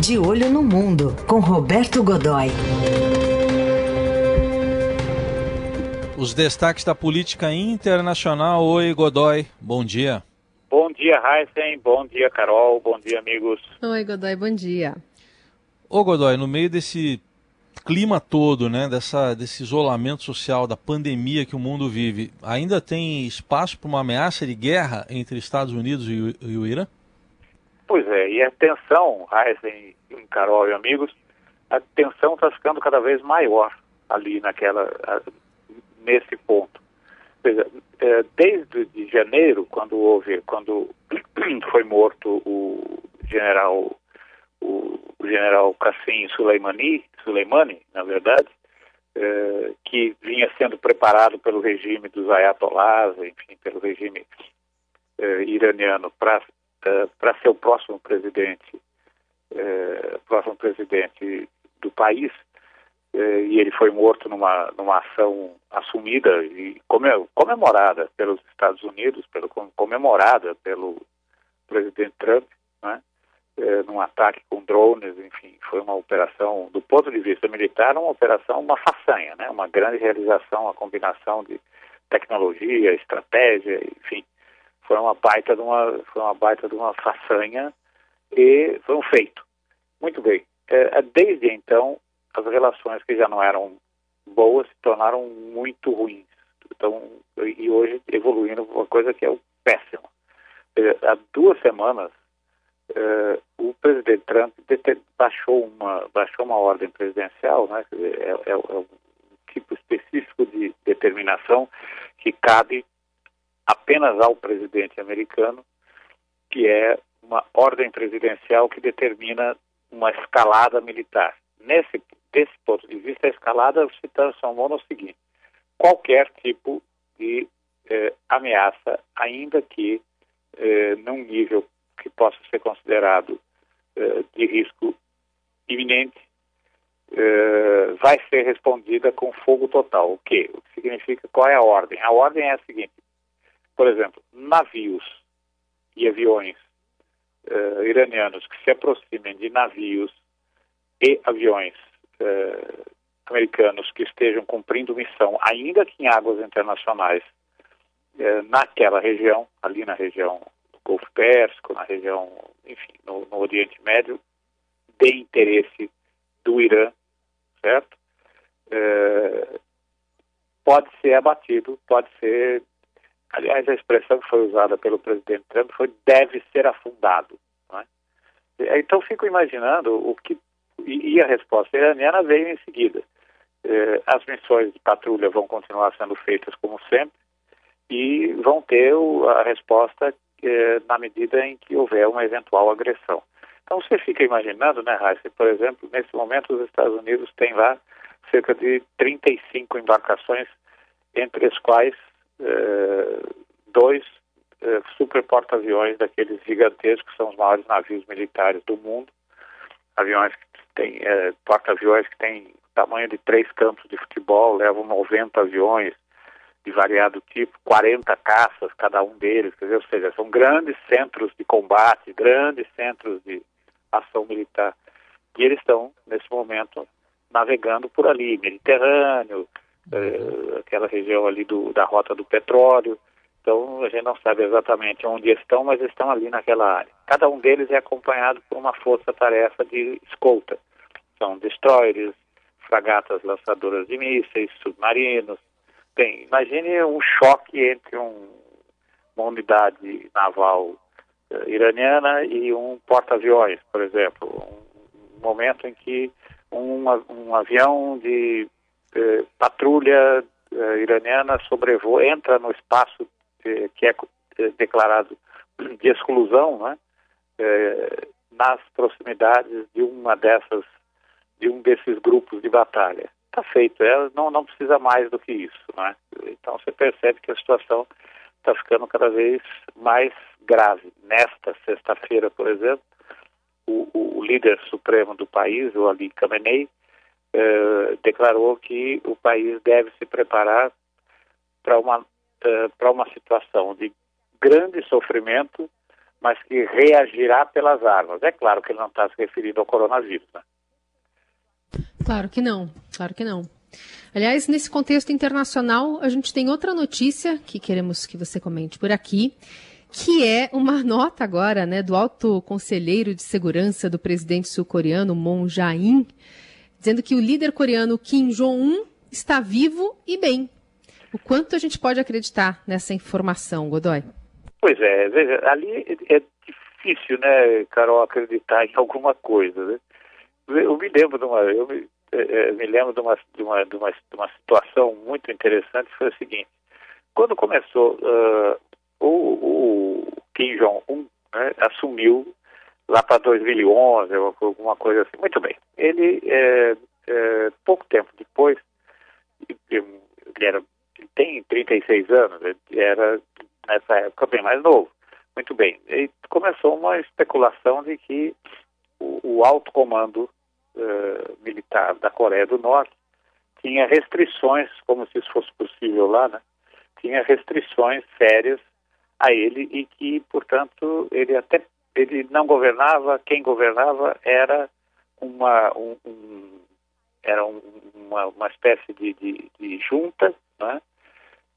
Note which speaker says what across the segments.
Speaker 1: De Olho no Mundo, com Roberto Godoy.
Speaker 2: Os destaques da política internacional. Oi, Godoy. Bom dia.
Speaker 3: Bom dia, Heisen. Bom dia, Carol. Bom dia, amigos.
Speaker 4: Oi, Godoy. Bom dia.
Speaker 2: Ô, Godoy, no meio desse clima todo, né, dessa, desse isolamento social, da pandemia que o mundo vive, ainda tem espaço para uma ameaça de guerra entre Estados Unidos e o, e o Irã?
Speaker 3: Pois é, e a tensão, Heisen, Carol e amigos, a tensão está ficando cada vez maior ali naquela, nesse ponto. Seja, é, desde de janeiro, quando houve, quando foi morto o general o, general Qassim Soleimani, Soleimani, na verdade, é, que vinha sendo preparado pelo regime dos ayatollahs, enfim, pelo regime é, iraniano para para ser o próximo presidente, próximo presidente do país, eh, e ele foi morto numa, numa ação assumida e comemorada pelos Estados Unidos, pelo, comemorada pelo presidente Trump, né? num ataque com drones, enfim, foi uma operação, do ponto de vista militar, uma operação, uma façanha, né? uma grande realização, a combinação de tecnologia, estratégia, enfim, foi uma baita de uma, foi uma baita de uma façanha e foi um feito. Muito bem. É, desde então, as relações que já não eram boas se tornaram muito ruins. Então, e hoje evoluindo uma coisa que é péssima. Há duas semanas, uh, o presidente Trump baixou uma, baixou uma ordem presidencial, né, é, é, é um tipo específico de determinação que cabe apenas ao presidente americano, que é uma ordem presidencial que determina uma escalada militar. Nesse desse ponto de vista, a escalada se transformou no seguinte: qualquer tipo de eh, ameaça, ainda que eh, num nível que possa ser considerado eh, de risco iminente, eh, vai ser respondida com fogo total. O que? O que significa qual é a ordem? A ordem é a seguinte: por exemplo, navios e aviões eh, iranianos que se aproximem de navios e aviões eh, americanos que estejam cumprindo missão, ainda que em águas internacionais, eh, naquela região, ali na região do Golfo Pérsico, na região, enfim, no, no Oriente Médio, de interesse do Irã, certo? Pode ser abatido, pode ser. Aliás, a expressão que foi usada pelo presidente Trump foi deve ser afundado. É? Então, fico imaginando o que e, a resposta iraniana veio em seguida. Eh, as missões de patrulha vão continuar sendo feitas como sempre e vão ter a resposta eh, na medida em que houver uma eventual agressão. Então você fica imaginando, né, Raíssa, por exemplo, nesse momento os Estados Unidos têm lá cerca de 35 embarcações, entre as quais dois eh, super porta-aviões daqueles gigantescos, que são os maiores navios militares do mundo, aviões que tem é, porta-aviões que tem tamanho de três campos de futebol, levam 90 aviões de variado tipo, 40 caças cada um deles, quer dizer, ou seja, são grandes centros de combate, grandes centros de ação militar. E eles estão, nesse momento, navegando por ali, Mediterrâneo, aquela região ali do, da rota do petróleo. Então, a gente não sabe exatamente onde estão, mas estão ali naquela área. Cada um deles é acompanhado por uma força-tarefa de escolta são destroyers, fragatas lançadoras de mísseis, submarinos. Bem, imagine um choque entre um, uma unidade naval uh, iraniana e um porta-aviões, por exemplo. Um, um, momento em que um, um avião de uh, patrulha uh, iraniana sobrevoa, entra no espaço que é declarado de exclusão, né? nas proximidades de uma dessas de um desses grupos de batalha. Está feito, é, não, não precisa mais do que isso. Né? Então você percebe que a situação está ficando cada vez mais grave. Nesta sexta-feira, por exemplo, o, o, líder supremo do país, o Ali Khamenei, eh, declarou que o país deve se preparar para uma, eh, para uma situação de grande sofrimento, mas que reagirá pelas armas. É claro que ele não está se referindo ao coronavírus. Né?
Speaker 4: Claro que não, claro que não. Aliás, nesse contexto internacional, a gente tem outra notícia que queremos que você comente por aqui, que é uma nota agora, né, do alto conselheiro de segurança do presidente sul-coreano Moon Jae-in, dizendo que o líder coreano Kim Jong-un está vivo e bem. O quanto a gente pode acreditar nessa informação, Godoy?
Speaker 3: Pois é, veja, ali é difícil, né, Carol, acreditar em alguma coisa. Né? Eu me lembro de uma, eu me, é, me lembro de uma, de, uma, de, uma, de uma situação muito interessante, foi o seguinte, quando começou, uh, o, o, Kim Jong-un né, assumiu lá para 2011, alguma coisa assim. Muito bem. Ele, é, é, pouco tempo depois, ele, era, ele tem 36 anos, ele era nessa época bem mais novo. Muito bem. E começou uma especulação de que o, o alto comando uh, militar da Coreia do Norte tinha restrições, como se isso fosse possível lá, né? Tinha restrições sérias a ele e que, portanto, ele até ele não governava, quem governava era uma um, um, era um, uma, uma espécie de, de, de junta, né?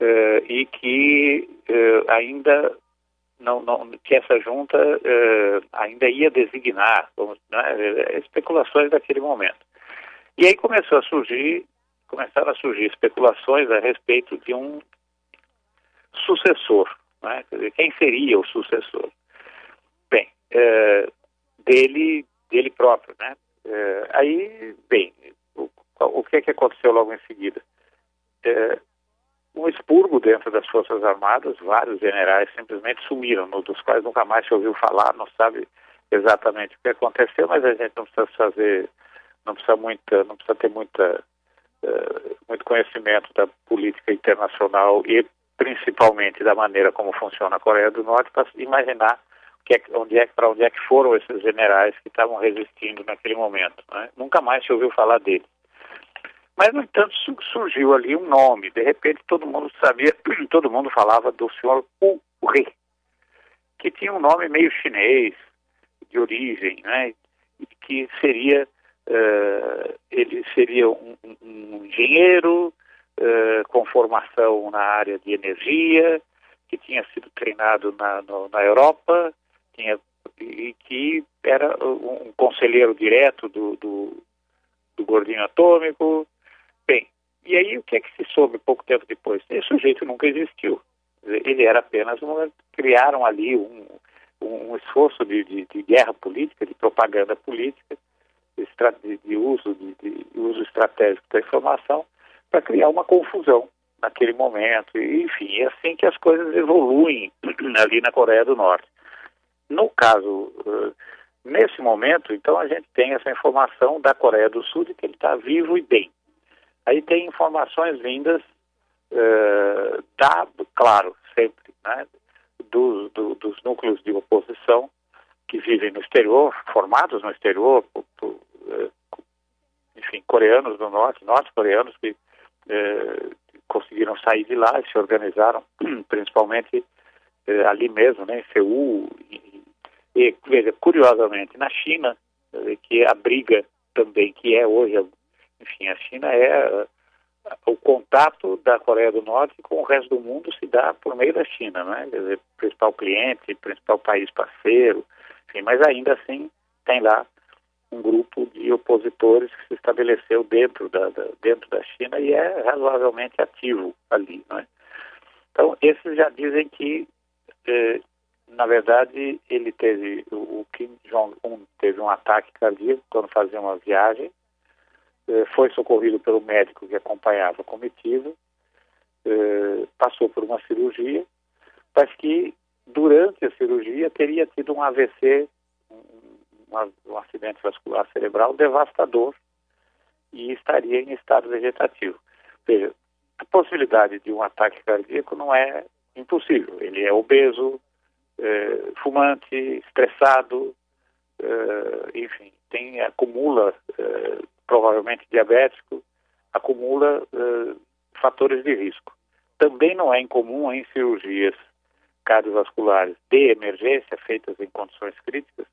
Speaker 3: Uh, e que uh, ainda não, não, que essa junta uh, ainda ia designar, vamos, né, especulações daquele momento. E aí começou a surgir, começaram a surgir especulações a respeito de um sucessor, né, dizer, quem seria o sucessor? Uh, dele, dele próprio, né? Uh, aí, bem, o, o que é que aconteceu logo em seguida? um expurgo dentro das Forças Armadas, vários generais simplesmente sumiram, dos quais nunca mais se ouviu falar, não sabe exatamente o que aconteceu, mas a gente não precisa fazer, não precisa muita, não precisa ter muita, uh, muito conhecimento da política internacional e principalmente da maneira como funciona a Coreia do Norte para imaginar que é, onde é, para onde é que foram esses generais que estavam resistindo naquele momento. Né? Nunca mais se ouviu falar deles. Mas, no entanto, surgiu ali um nome. De repente, todo mundo sabia, todo mundo falava do senhor Wu Ri, que tinha um nome meio chinês, de origem, né? Que seria, uh, ele seria um, um engenheiro uh, com formação na área de energia, que tinha sido treinado na, no, na Europa, tinha, e que era um conselheiro direto do, do, do gordinho atômico, Bem, e aí o que é que se soube pouco tempo depois? Esse sujeito nunca existiu. Ele era apenas uma. criaram ali um, um esforço de, de, de guerra política, de propaganda política, de, de uso, de, uso estratégico da informação, para criar uma confusão naquele momento. Enfim, é assim que as coisas evoluem ali na Coreia do Norte. No caso, uh, nesse momento, então, a gente tem essa informação da Coreia do Sul de que ele está vivo e bem. Aí tem informações vindas uh, da, claro, sempre, né, do, do, dos núcleos de oposição que vivem no exterior, formados no exterior, por, por, uh, enfim, coreanos do norte, norte-coreanos que conseguiram sair de lá e se organizaram, principalmente ali mesmo, né, em Seul, e, e veja, curiosamente, na China, que abriga também, que é hoje enfim, a China é o contato da Coreia do Norte com o resto do mundo se dá por meio da China, né? Quer dizer, principal cliente, principal país parceiro, enfim, mas ainda assim tem lá um grupo de opositores que se estabeleceu dentro da, da dentro da China e é razoavelmente ativo ali, né? Então, esses já dizem que, eh, na verdade, ele teve, o Kim Jong-un teve um ataque cardíaco quando fazia uma viagem eh, foi socorrido pelo médico que acompanhava a comitiva, eh, passou por uma cirurgia, mas que durante a cirurgia teria tido um AVC, um, acidente vascular cerebral devastador e estaria em estado vegetativo. Veja, a possibilidade de um ataque cardíaco não é impossível. Ele é obeso, é, fumante, estressado, é, enfim, tem acumula é, provavelmente diabético, acumula fatores de risco. Também não é incomum em cirurgias cardiovasculares de emergência, feitas em condições críticas,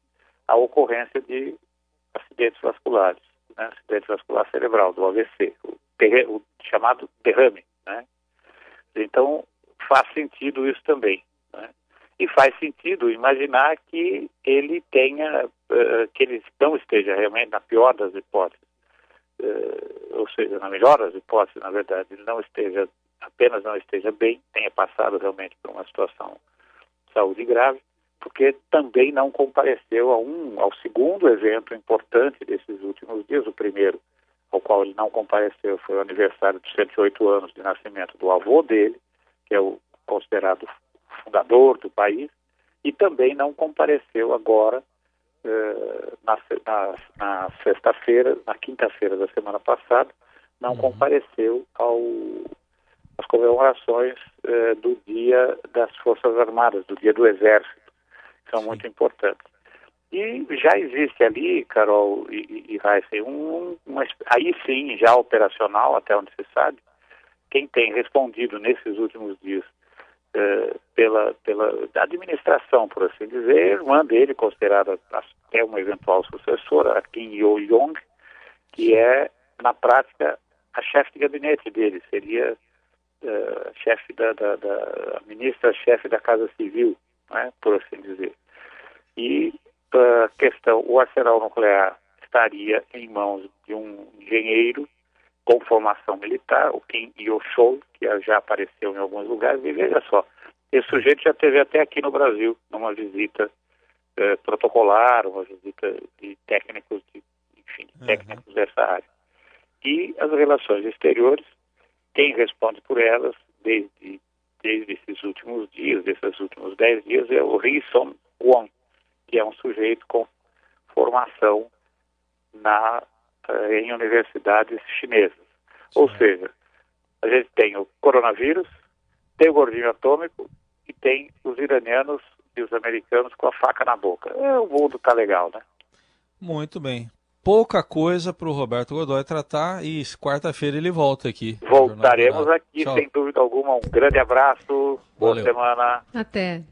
Speaker 3: a ocorrência de acidentes vasculares, né? acidente vascular cerebral, do AVC, o, o chamado derrame. Né? Então, faz sentido isso também. E faz sentido imaginar que ele tenha, uh, que ele não esteja realmente, na pior das hipóteses, uh, ou seja, na melhor das hipóteses, na verdade, ele não esteja, apenas não esteja bem, tenha passado realmente por uma situação de saúde grave, porque também não compareceu a um, ao segundo evento importante desses últimos dias, o primeiro ao qual ele não compareceu foi o aniversário de 108 anos de nascimento do avô dele, que é o considerado fundador do país, e também não compareceu agora eh, na, na, na sexta-feira, na quinta-feira da semana passada, não uhum. compareceu ao, às comemorações eh, do Dia das Forças Armadas, do Dia do Exército, que são Sim. muito importantes. E já existe ali, Carol e, e Heisen, um, uma, aí sim, já operacional, até onde se sabe, quem tem respondido nesses últimos dias eh, pela, pela administração, por assim dizer, irmã dele, considerada até uma eventual sucessora, a Kim Yo-Yong, que é, na prática, a chefe de gabinete dele, seria uh, chefe da, da, da ministra-chefe da Casa Civil, né, por assim dizer. E a questão, o arsenal nuclear estaria em mãos de um engenheiro com formação militar, o Kim Yo-chol, que já apareceu em alguns lugares, e veja só, esse sujeito já teve até aqui no Brasil, numa visita eh, protocolar, uma visita de técnicos, de, enfim, uhum. técnicos dessa área. E as relações exteriores, quem responde por elas, desde, desde esses últimos dias, desses últimos dez dias, é o Ri Son Won, que é um sujeito com formação na, em universidades chinesas. Sim. Ou seja, a gente tem o coronavírus, tem o gordinho atômico e tem os iranianos e os americanos com a faca na boca. É, o mundo tá legal, né?
Speaker 2: Muito bem. Pouca coisa para o Roberto Godoy tratar e quarta-feira ele volta aqui.
Speaker 3: Voltaremos aqui, Tchau. sem dúvida alguma. Um grande abraço, boa Valeu. semana.
Speaker 4: Até.